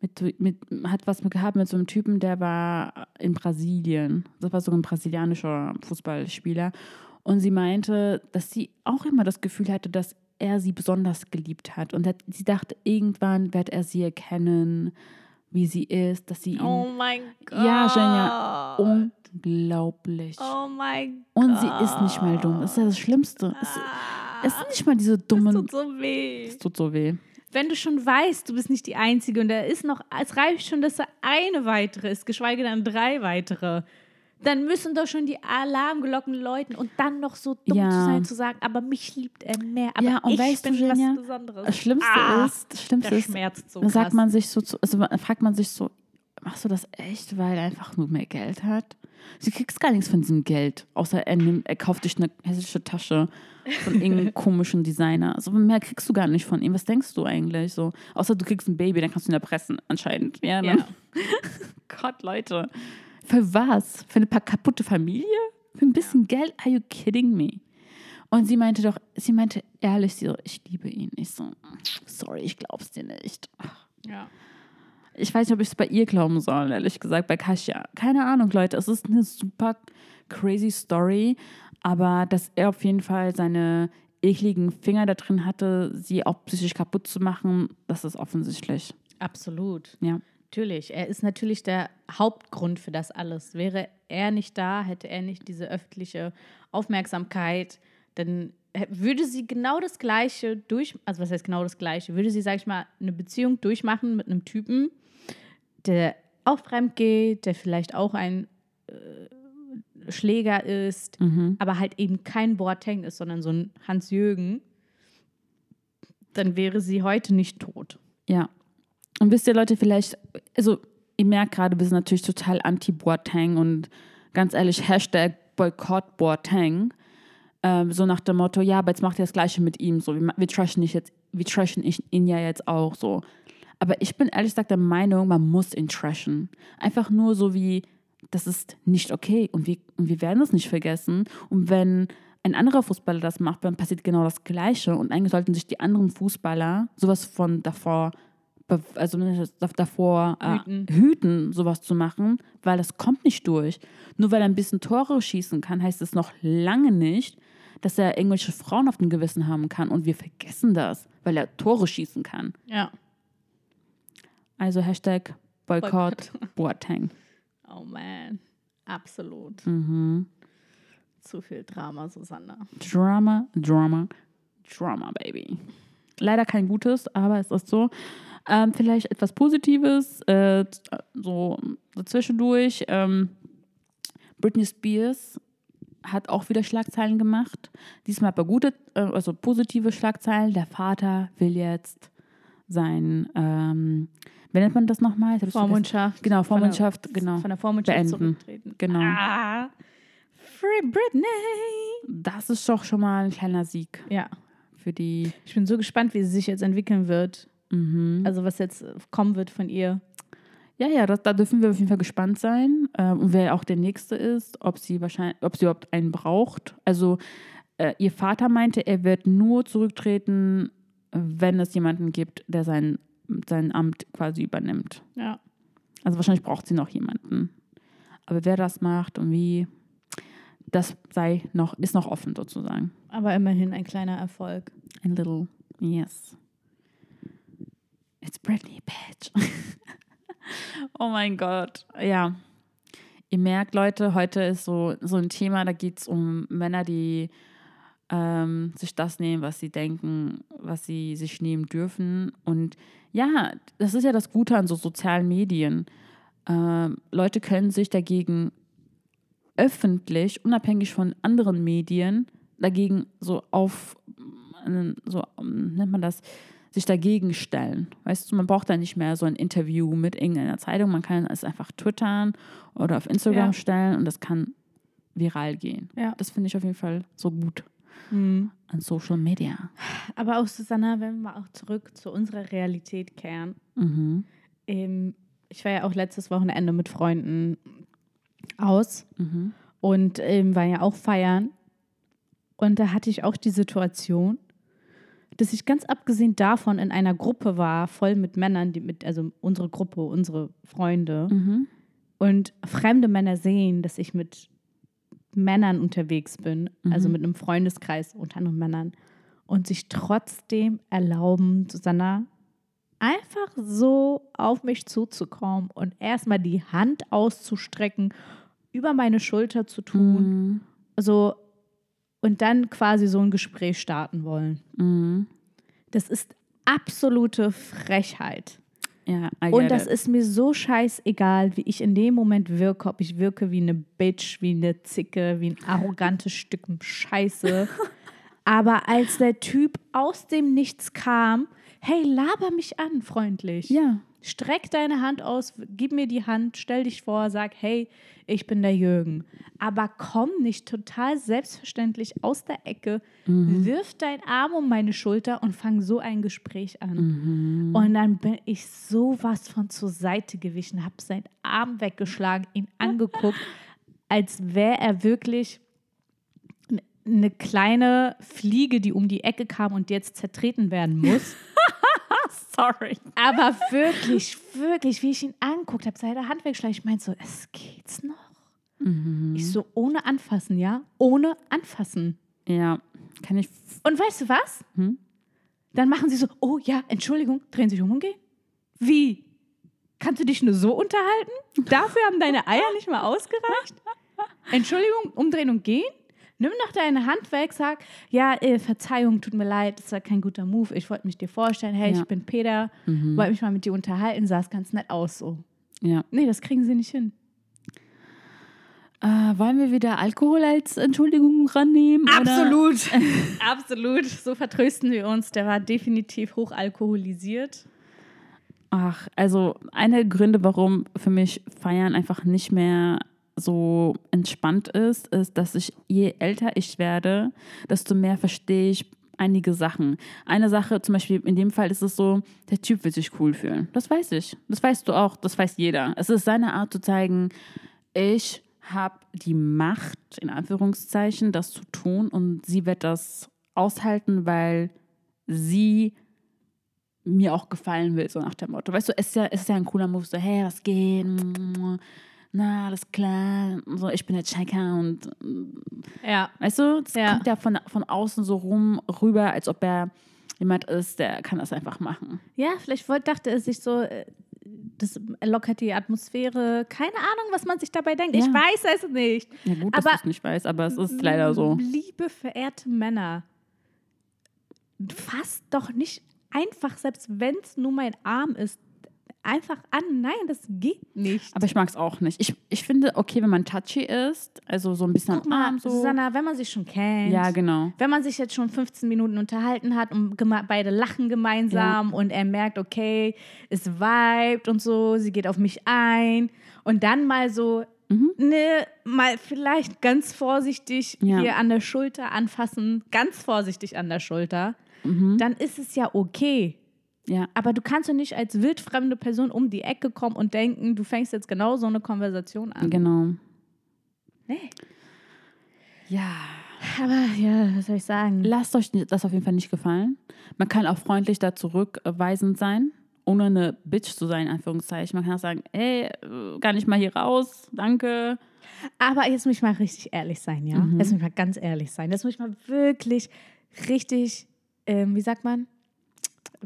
mit, mit, hat was gehabt mit so einem Typen, der war in Brasilien. Das war so ein brasilianischer Fußballspieler. Und sie meinte, dass sie auch immer das Gefühl hatte, dass er sie besonders geliebt hat. Und sie dachte, irgendwann wird er sie erkennen, wie sie ist, dass sie ihn. oh mein Gott. Ja, Jenja, unglaublich. Oh mein Und sie ist nicht mal dumm. Das ist ja das Schlimmste. Es, es sind nicht mal diese dummen. Tut so weh. Es tut so weh. Wenn du schon weißt, du bist nicht die Einzige und da ist noch, es reicht schon, dass da eine weitere ist, geschweige denn drei weitere, dann müssen doch schon die Alarmglocken läuten und dann noch so dumm Ja. zu sein, zu sagen, aber mich liebt er mehr. Aber Ja, und ich weißt du, bin Jenja, was Besonderes. Das Schlimmste Ah, ist, das Schlimmste der ist, schmerzt so sagt man sich so, zu, also fragt man sich so, machst du das echt, weil er einfach nur mehr Geld hat? Sie kriegst gar nichts von diesem Geld, außer er, nimmt, er kauft dich eine hässliche Tasche von irgendeinem komischen Designer. Also mehr kriegst du gar nicht von ihm. Was denkst du eigentlich so? Außer du kriegst ein Baby, dann kannst du ihn erpressen, anscheinend. Ja, ne? Ja. Gott, Leute. Für was? Für eine paar kaputte Familie? Für ein bisschen Geld? Are you kidding me? Und sie meinte doch, sie meinte ehrlich, sie so, ich liebe ihn. Ich so, sorry, ich glaub's dir nicht. Ja. Ich weiß nicht, ob ich es bei ihr glauben soll, ehrlich gesagt, bei Kasia. Keine Ahnung, Leute. Es ist eine super crazy Story, aber dass er auf jeden Fall seine ekligen Finger da drin hatte, sie auch psychisch kaputt zu machen, das ist offensichtlich. Absolut. Ja. Natürlich. Er ist natürlich der Hauptgrund für das alles. Wäre er nicht da, hätte er nicht diese öffentliche Aufmerksamkeit, dann würde sie genau das Gleiche durch, also was heißt genau das Gleiche, würde sie, sag ich mal, eine Beziehung durchmachen mit einem Typen, der auch fremd geht, der vielleicht auch ein äh, Schläger ist, aber halt eben kein Boateng ist, sondern so ein Hans-Jürgen, dann wäre sie heute nicht tot. Ja. Und wisst ihr, Leute, vielleicht, also ihr merkt gerade, wir sind natürlich total anti-Boateng und ganz ehrlich, Hashtag Boykott Boateng. Ähm, so nach dem Motto, ja, aber jetzt macht ihr das Gleiche mit ihm. So, wir, wir trashen nicht jetzt, wir trashen ihn ja jetzt auch so. Aber ich bin ehrlich gesagt der Meinung, man muss ihn trashen. Einfach nur so wie, das ist nicht okay und wir, und wir werden es nicht vergessen. Und wenn ein anderer Fußballer das macht, dann passiert genau das Gleiche. Und eigentlich sollten sich die anderen Fußballer sowas von davor, also davor äh, Hüten. hüten, sowas zu machen, weil das kommt nicht durch. Nur weil er ein bisschen Tore schießen kann, heißt es noch lange nicht, dass er irgendwelche Frauen auf dem Gewissen haben kann. Und wir vergessen das, weil er Tore schießen kann. Ja. Also Hashtag Boykott Boateng. Oh man, absolut. Zu viel Drama, Susanna. Drama, Drama, Drama, Baby. Leider kein Gutes, aber es ist so. Ähm, vielleicht etwas Positives, äh, so, so zwischendurch. Ähm, Britney Spears hat auch wieder Schlagzeilen gemacht. Diesmal aber gute, äh, also positive Schlagzeilen. Der Vater will jetzt sein, ähm, wie nennt man das nochmal? Vormundschaft. Genau, Von der- Vormundschaft, genau. Von der Vormundschaft Beenden. zurücktreten. Genau. Ah, Free Britney. Das ist doch schon mal ein kleiner Sieg Ja. für die. Ich bin so gespannt, wie sie sich jetzt entwickeln wird. Mhm. Also was jetzt äh, kommen wird von ihr. Ja, ja, das, da dürfen wir auf jeden Fall gespannt sein. Und wer auch der Nächste ist, ob sie wahrscheinlich, ob sie überhaupt einen braucht. Also äh, ihr Vater meinte, er wird nur zurücktreten, wenn es jemanden gibt, der sein, sein Amt quasi übernimmt. Ja. Also wahrscheinlich braucht sie noch jemanden. Aber wer das macht und wie, das sei noch, ist noch offen sozusagen. Aber immerhin ein kleiner Erfolg. Ein little, yes. It's Britney, bitch. oh mein Gott. Ja. Ihr merkt, Leute, heute ist so, so ein Thema, da geht es um Männer, die ähm, sich das nehmen, was sie denken, was sie sich nehmen dürfen. Und ja, das ist ja das Gute an so sozialen Medien. ähm, Leute können sich dagegen öffentlich, unabhängig von anderen Medien, dagegen so auf, so nennt man das, sich dagegen stellen. Weißt du, man braucht da nicht mehr so ein Interview mit irgendeiner Zeitung, man kann es einfach twittern oder auf Instagram Ja. stellen und das kann viral gehen. Ja. Das finde ich auf jeden Fall so gut Mhm. an Social Media. Aber auch Susanna, wenn wir mal auch zurück zu unserer Realität kehren. Mhm. Ähm, ich war ja auch letztes Wochenende mit Freunden aus Mhm. und ähm, war ja auch feiern. Und da hatte ich auch die Situation, dass ich ganz abgesehen davon in einer Gruppe war, voll mit Männern, die mit, also unsere Gruppe, unsere Freunde. Mhm. Und fremde Männer sehen, dass ich mit Männern unterwegs bin, also mit einem Freundeskreis unter anderem Männern, und sich trotzdem erlauben, Susanna, einfach so auf mich zuzukommen und erstmal die Hand auszustrecken, über meine Schulter zu tun, Mhm. so und dann quasi so ein Gespräch starten wollen. Mhm. Das ist absolute Frechheit. Ja, Und das it. ist mir so scheißegal, wie ich in dem Moment wirke, ob ich wirke wie eine Bitch, wie eine Zicke, wie ein arrogantes Stück Scheiße. Aber als der Typ aus dem Nichts kam, hey, laber mich an, freundlich. Ja. Streck deine Hand aus, gib mir die Hand, stell dich vor, sag, hey, ich bin der Jürgen. Aber komm nicht total selbstverständlich aus der Ecke, wirf deinen Arm um meine Schulter und fang so ein Gespräch an. Und dann bin ich sowas von zur Seite gewichen, habe seinen Arm weggeschlagen, ihn angeguckt, als wäre er wirklich eine kleine Fliege, die um die Ecke kam und jetzt zertreten werden muss. Sorry. Aber wirklich, wirklich, wie ich ihn anguckt habe, seine Hand weggeschlagen, ich meinte so, es geht's noch. Ich so, ohne anfassen, ja? Ohne anfassen. Ja, kann ich. Und weißt du was? Hm? Dann machen sie so, oh ja, Entschuldigung, drehen sich um und gehen. Wie? Kannst du dich nur so unterhalten? Dafür haben deine Eier nicht mal ausgereicht? Entschuldigung, umdrehen und gehen? Nimm doch deine Hand weg, sag, ja, äh, Verzeihung, tut mir leid, das war kein guter Move. Ich wollte mich dir vorstellen, hey, Ja. ich bin Peter, wollte mich mal mit dir unterhalten, sah es ganz nett aus so. Ja. Nee, das kriegen sie nicht hin. Äh, wollen wir wieder Alkohol als Entschuldigung rannehmen? Oder? Absolut. So vertrösten wir uns. Der war definitiv hochalkoholisiert. Ach, also eine der Gründe, warum für mich Feiern einfach nicht mehr so entspannt ist, ist, dass ich, je älter ich werde, desto mehr verstehe ich einige Sachen. Eine Sache, zum Beispiel in dem Fall ist es so, der Typ will sich cool fühlen. Das weiß ich. Das weißt du auch. Das weiß jeder. Es ist seine Art zu zeigen, ich habe die Macht, in Anführungszeichen, das zu tun und sie wird das aushalten, weil sie mir auch gefallen will, so nach dem Motto. Weißt du, es ist ja, es ist ja ein cooler Move, so, hey, was geht? Na, alles klar. So, ich bin der Checker und Ja. weißt du, das Ja. kommt ja von, von außen so rum rüber, als ob er jemand ist, der kann das einfach machen. Ja, vielleicht wollte, dachte er sich so, äh, das lockert die Atmosphäre. Keine Ahnung, was man sich dabei denkt. Ich Ja. weiß es nicht. Ja, gut, dass Aber- du es nicht weißt, aber es ist leider so. Liebe, verehrte Männer, fasst doch nicht einfach, selbst wenn es nur mein Arm ist, einfach an. Nein, das geht nicht. Aber ich mag es auch nicht. Ich, ich finde, okay, wenn man touchy ist, also so ein bisschen Guck am mal, Arm so. Susanna, wenn man sich schon kennt. Ja, genau. Wenn man sich jetzt schon 15 Minuten unterhalten hat und beide lachen gemeinsam und er merkt, okay, es vibet und so, sie geht auf mich ein und dann mal so, ne, mal vielleicht ganz vorsichtig Ja. hier an der Schulter anfassen, ganz vorsichtig an der Schulter, Mhm. dann ist es ja okay. Ja. Aber du kannst doch nicht als wildfremde Person um die Ecke kommen und denken, du fängst jetzt genau so eine Konversation an. Genau. Nee. Ja. Aber ja, was soll ich sagen? Lasst euch das auf jeden Fall nicht gefallen. Man kann auch freundlich da zurückweisend sein, ohne eine Bitch zu sein, in Anführungszeichen. Man kann auch sagen, ey, äh, gar nicht mal hier raus, danke. Aber jetzt muss ich mal richtig ehrlich sein, ja? Mhm. Jetzt muss ich mal ganz ehrlich sein. Jetzt muss ich mal wirklich richtig, ähm, wie sagt man?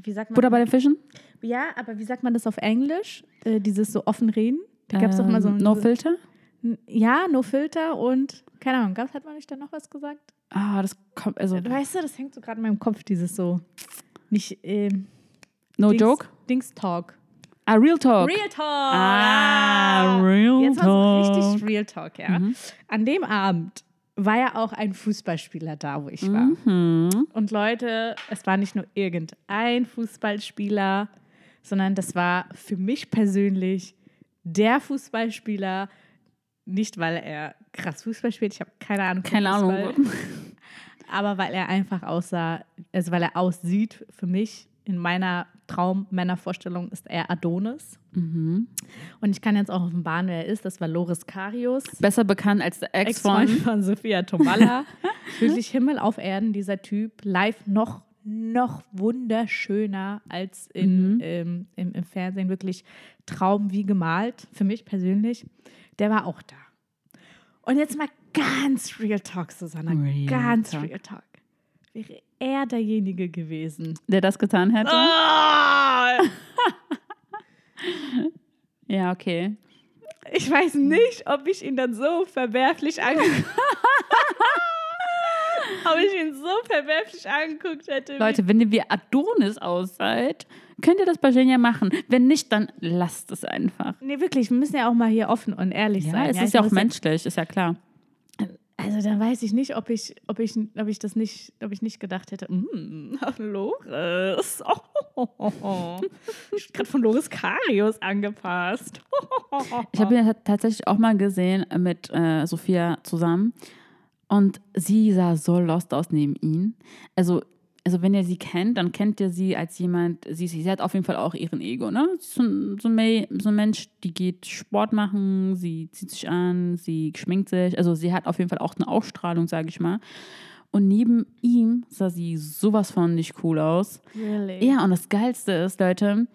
Wie sagt man? Butter bei den Fischen? ja, aber wie sagt man das auf Englisch? Äh, dieses so offen reden? Da gab es doch mal so Ähm, ein. No Filter? Ja, no Filter und keine Ahnung, gab's, hat man nicht da noch was gesagt? Ah, das kommt, also, Weißt du, das hängt so gerade in meinem Kopf, dieses so. Nicht, ähm, no Dings, joke? Dings Talk. Ah, Real Talk. Real Talk. Ah, Real Jetzt mal so Talk. richtig Real Talk, ja. Mhm. An dem Abend war ja auch ein Fußballspieler da, wo ich war. Mhm. Und Leute, es war nicht nur irgendein Fußballspieler, sondern das war für mich persönlich der Fußballspieler, nicht weil er krass Fußball spielt, ich habe keine Ahnung. Keine Ahnung. Fußball, Aber weil er einfach aussah, also weil er aussieht, für mich in meiner Traummännervorstellung ist er Adonis. Mhm. Und ich kann jetzt auch offenbaren, wer er ist. Das war Loris Karius. Besser bekannt als der Ex von. Ex-Freund von Sophia Tomalla. Wirklich Himmel auf Erden, dieser Typ. Live noch, noch wunderschöner als in, Mhm. ähm, im, im Fernsehen. Wirklich Traum wie gemalt, für mich persönlich. Der war auch da. Und jetzt mal ganz Real Talk, Susanna. Real ganz Talk. Real Talk. Wäre er derjenige gewesen? Der das getan hätte? Ah! Ja, okay. Ich weiß nicht, ob ich ihn dann so verwerflich angeguckt Ob ich ihn so verwerflich angeguckt hätte. Leute, wenn ihr wie Adonis ausseid, könnt ihr das bei Genia machen. Wenn nicht, dann lasst es einfach. Nee, wirklich, wir müssen ja auch mal hier offen und ehrlich Ja, sein. es ja, ist ich ja auch menschlich, ist ja klar. Also dann weiß ich nicht, ob ich, ob ich, ob ich das nicht, ob ich nicht gedacht hätte, mm, Loris. Oh, ich gerade von Loris Karius angepasst. Ich habe ihn tatsächlich auch mal gesehen mit äh, Sophia zusammen und sie sah so lost aus neben ihm. Also, also wenn ihr sie kennt, dann kennt ihr sie als jemand, sie, sie hat auf jeden Fall auch ihren Ego, ne? Sie ist So, ein- so, ein so ein Mensch, die geht Sport machen, sie zieht sich an, sie schminkt sich, also sie hat auf jeden Fall auch eine Ausstrahlung, sage ich mal. Und neben ihm sah sie sowas von nicht cool aus. Really? Ja, und das Geilste ist, Leute,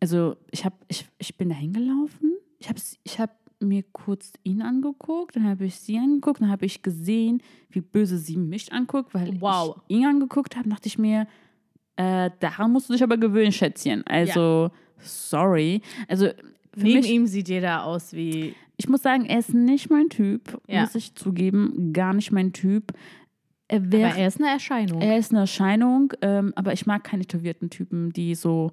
also ich, hab, ich, ich bin da hingelaufen, ich habe ich hab mir kurz ihn angeguckt, dann habe ich sie angeguckt, dann habe ich gesehen, wie böse sie mich anguckt, weil Wow. ich ihn angeguckt habe, dachte ich mir, äh, daran musst du dich aber gewöhnen, Schätzchen. Also, sorry. Also, Neben mich, ihm sieht jeder aus wie. ich muss sagen, er ist nicht mein Typ, Ja. muss ich zugeben, gar nicht mein Typ. Er Aber wäre er ist eine Erscheinung. er ist eine Erscheinung, ähm, aber ich mag keine tätowierten Typen, die so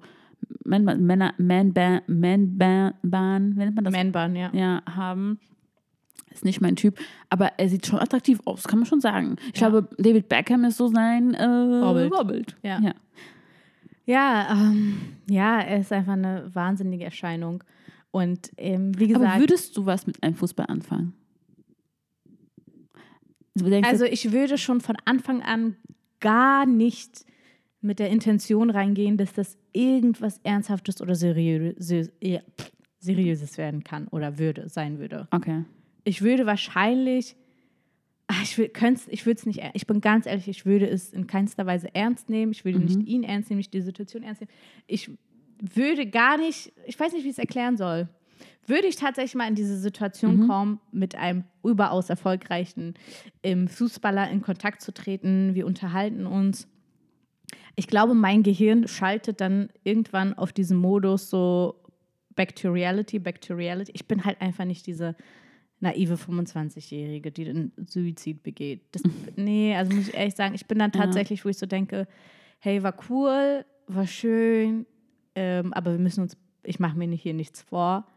Männer, Männer, Man-Bahn, Man-Bahn, wie nennt man das? Man-Bun, ja. ja, haben. Ist nicht mein Typ, aber er sieht schon attraktiv aus, kann man schon sagen. Ich Ja. glaube, David Beckham ist so sein äh, Vorbild. Vorbild. Ja. Ja. Ja, ähm, ja, er ist einfach eine wahnsinnige Erscheinung. Und ähm, wie gesagt, Aber würdest du was mit einem Fußball anfangen? Denkst, also ich würde schon von Anfang an gar nicht mit der Intention reingehen, dass das irgendwas Ernsthaftes oder seriö se- ja, Seriöses werden kann oder würde, sein würde. okay. Ich würde wahrscheinlich, ich, würde es nicht, ich bin ganz ehrlich, ich würde es in keinster Weise ernst nehmen. Ich würde nicht ihn ernst nehmen, nicht die Situation ernst nehmen. Ich würde gar nicht, ich weiß nicht, wie ich es erklären soll. Würde ich tatsächlich mal in diese Situation kommen, mit einem überaus erfolgreichen Fußballer in Kontakt zu treten, wir unterhalten uns. Ich glaube, mein Gehirn schaltet dann irgendwann auf diesen Modus so back to reality, back to reality. Ich bin halt einfach nicht diese naive 25-Jährige, die den Suizid begeht. Das, nee, also muss ich ehrlich sagen, ich bin dann tatsächlich, wo ich so denke, hey, war cool, war schön, ähm, aber wir müssen uns, ich mache mir hier nichts vor.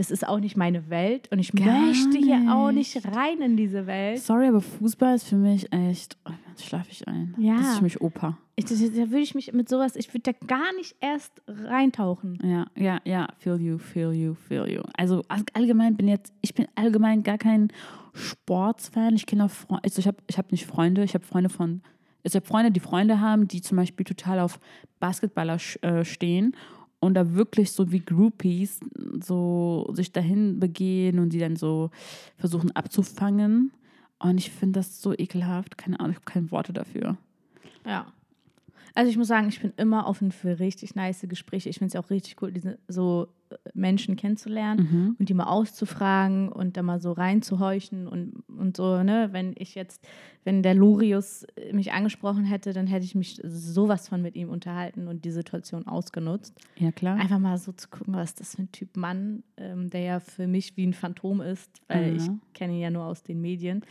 Das ist auch nicht meine Welt und ich Gar möchte hier auch nicht. nicht rein in diese Welt. Sorry, aber Fußball ist für mich echt, oh, jetzt schlafe ich ein. Ja. Das ist für mich Opa. Ich, das, da würde ich mich mit sowas, ich würde da gar nicht erst reintauchen. Ja, ja, ja, feel you, feel you, feel you. Also all- allgemein bin jetzt, ich bin allgemein gar kein Sportsfan. Ich kenne auch Freunde, also ich habe ich hab nicht Freunde, ich habe Freunde von, also ich habe Freunde, die Freunde haben, die zum Beispiel total auf Basketballer äh, stehen und da wirklich so wie Groupies so sich dahin begehen und die dann so versuchen abzufangen. Und ich finde das so ekelhaft. Keine Ahnung, ich habe keine Worte dafür. Ja. Also ich muss sagen, ich bin immer offen für richtig nice Gespräche. Ich finde es auch richtig cool, diese so äh, Menschen kennenzulernen Mhm. und die mal auszufragen und da mal so reinzuhorchen und, und so, ne, wenn ich jetzt, wenn der Lurius äh, mich angesprochen hätte, dann hätte ich mich sowas von mit ihm unterhalten und die Situation ausgenutzt. Ja, klar. Einfach mal so zu gucken, was ist das für ein Typ Mann, ähm, der ja für mich wie ein Phantom ist, weil Ja. ich kenne ihn ja nur aus den Medien.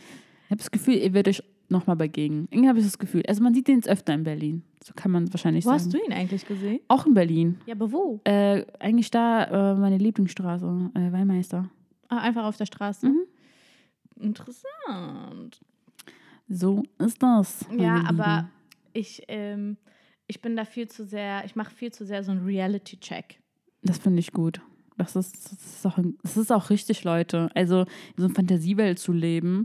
Ich habe das Gefühl, ihr werdet euch nochmal begegnen. Irgendwie habe ich das Gefühl. Also man sieht den jetzt öfter in Berlin. So kann man wahrscheinlich Wo sagen. hast du ihn eigentlich gesehen? Auch in Berlin. Ja, aber wo? Äh, eigentlich da äh, meine Lieblingsstraße, äh, Weihmeister. Ah, einfach auf der Straße. Mhm. Interessant. So ist das. Ja, Lieben. aber ich, ähm, ich bin da viel zu sehr, ich mache viel zu sehr so einen Reality-Check. Das finde ich gut. Das ist, das, ist auch, das ist auch richtig, Leute. Also in so einer Fantasiewelt zu leben,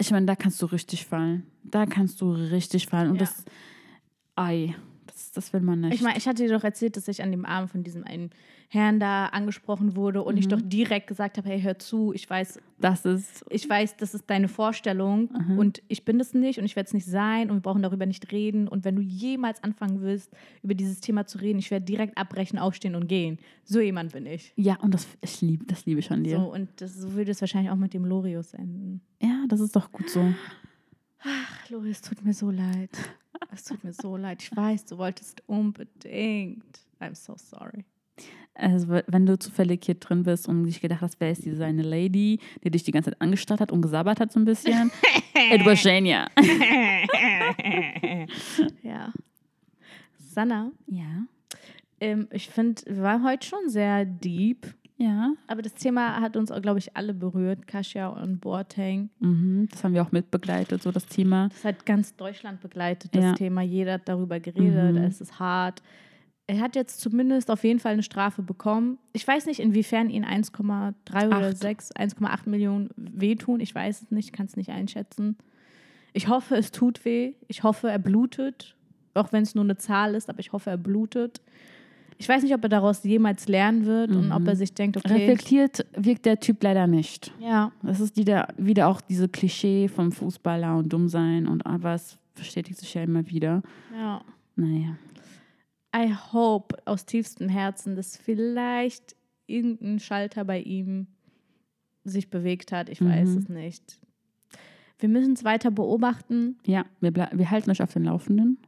ich meine, da kannst du richtig fallen. Da kannst du richtig fallen. Und Ja. das, ei, das, das will man nicht. Ich meine, ich hatte dir doch erzählt, dass ich an dem Abend von diesem einen Herrn da angesprochen wurde und ich Mhm. doch direkt gesagt habe, hey, hör zu, ich weiß, das ist, ich weiß, das ist deine Vorstellung Mhm. und ich bin es nicht und ich werde es nicht sein und wir brauchen darüber nicht reden. Und wenn du jemals anfangen willst, über dieses Thema zu reden, ich werde direkt abbrechen, aufstehen und gehen. So jemand bin ich. ja, und das, ich lieb, das liebe ich an dir. So, und das, so würde es wahrscheinlich auch mit dem Lorius enden. Ja, das ist doch gut so. Ach, Lori, es tut mir so leid. Es tut mir so leid. Ich weiß, du wolltest unbedingt. I'm so sorry. Also, wenn du zufällig hier drin bist und dich gedacht hast, wer ist diese eine Lady, die dich die ganze Zeit angestarrt hat und gesabbert hat so ein bisschen, it was Genia. ja. Sanna, Ja. ähm, ich finde, wir waren heute schon sehr deep. Ja. Aber das Thema hat uns, glaube ich, alle berührt. Kasia und Boateng. Mhm, das haben wir auch mitbegleitet, so das Thema. Das hat ganz Deutschland begleitet, das Ja. Thema. Jeder hat darüber geredet. Mhm. Es ist hart. Er hat jetzt zumindest auf jeden Fall eine Strafe bekommen. Ich weiß nicht, inwiefern ihn 1,3 oder Acht. 6, 1,8 Millionen wehtun. Ich weiß es nicht, kann es nicht einschätzen. Ich hoffe, es tut weh. Ich hoffe, er blutet. Auch wenn es nur eine Zahl ist, aber ich hoffe, er blutet. Ich weiß nicht, ob er daraus jemals lernen wird und ob er sich denkt, okay. Reflektiert wirkt der Typ leider nicht. Ja, Das ist wieder, wieder auch diese Klischee vom Fußballer und dumm sein und aber es bestätigt sich ja immer wieder. ja. Naja. I hope aus tiefstem Herzen, dass vielleicht irgendein Schalter bei ihm sich bewegt hat. Ich weiß Mhm. es nicht. Wir müssen es weiter beobachten. Ja, wir, wir halten euch auf den Laufenden.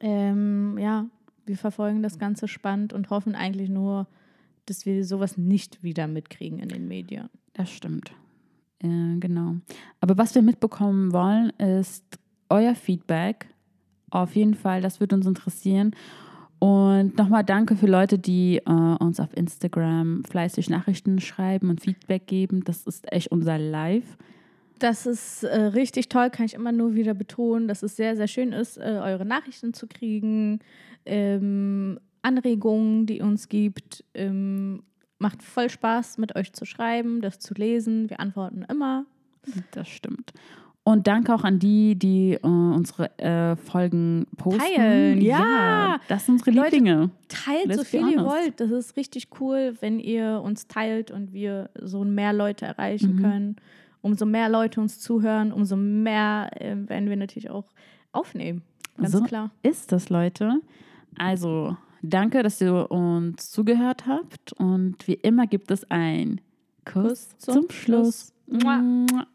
Ähm, ja, wir verfolgen das Ganze spannend und hoffen eigentlich nur, dass wir sowas nicht wieder mitkriegen in den Medien. Das stimmt. Äh, genau. Aber was wir mitbekommen wollen, ist euer Feedback. Auf jeden Fall, das würde uns interessieren. Und nochmal danke für Leute, die äh, uns auf Instagram fleißig Nachrichten schreiben und Feedback geben. Das ist echt unser Live. Das ist äh, richtig toll, kann ich immer nur wieder betonen, dass es sehr, sehr schön ist, äh, eure Nachrichten zu kriegen, ähm, Anregungen, die uns gibt. Ähm, macht voll Spaß, mit euch zu schreiben, das zu lesen. Wir antworten immer. Das stimmt. Und danke auch an die, die äh, unsere äh, Folgen posten. Teilen, ja. Das sind unsere Leute, Lieblinge. Teilt Let's so viel ihr wollt. Das ist richtig cool, wenn ihr uns teilt und wir so mehr Leute erreichen Mhm. können. Umso mehr Leute uns zuhören, umso mehr äh, werden wir natürlich auch aufnehmen. Ganz So klar. ist das, Leute. Also, danke, dass ihr uns zugehört habt. Und wie immer gibt es ein Kuss, Kuss zum zum, Schluss. Schluss. Mua.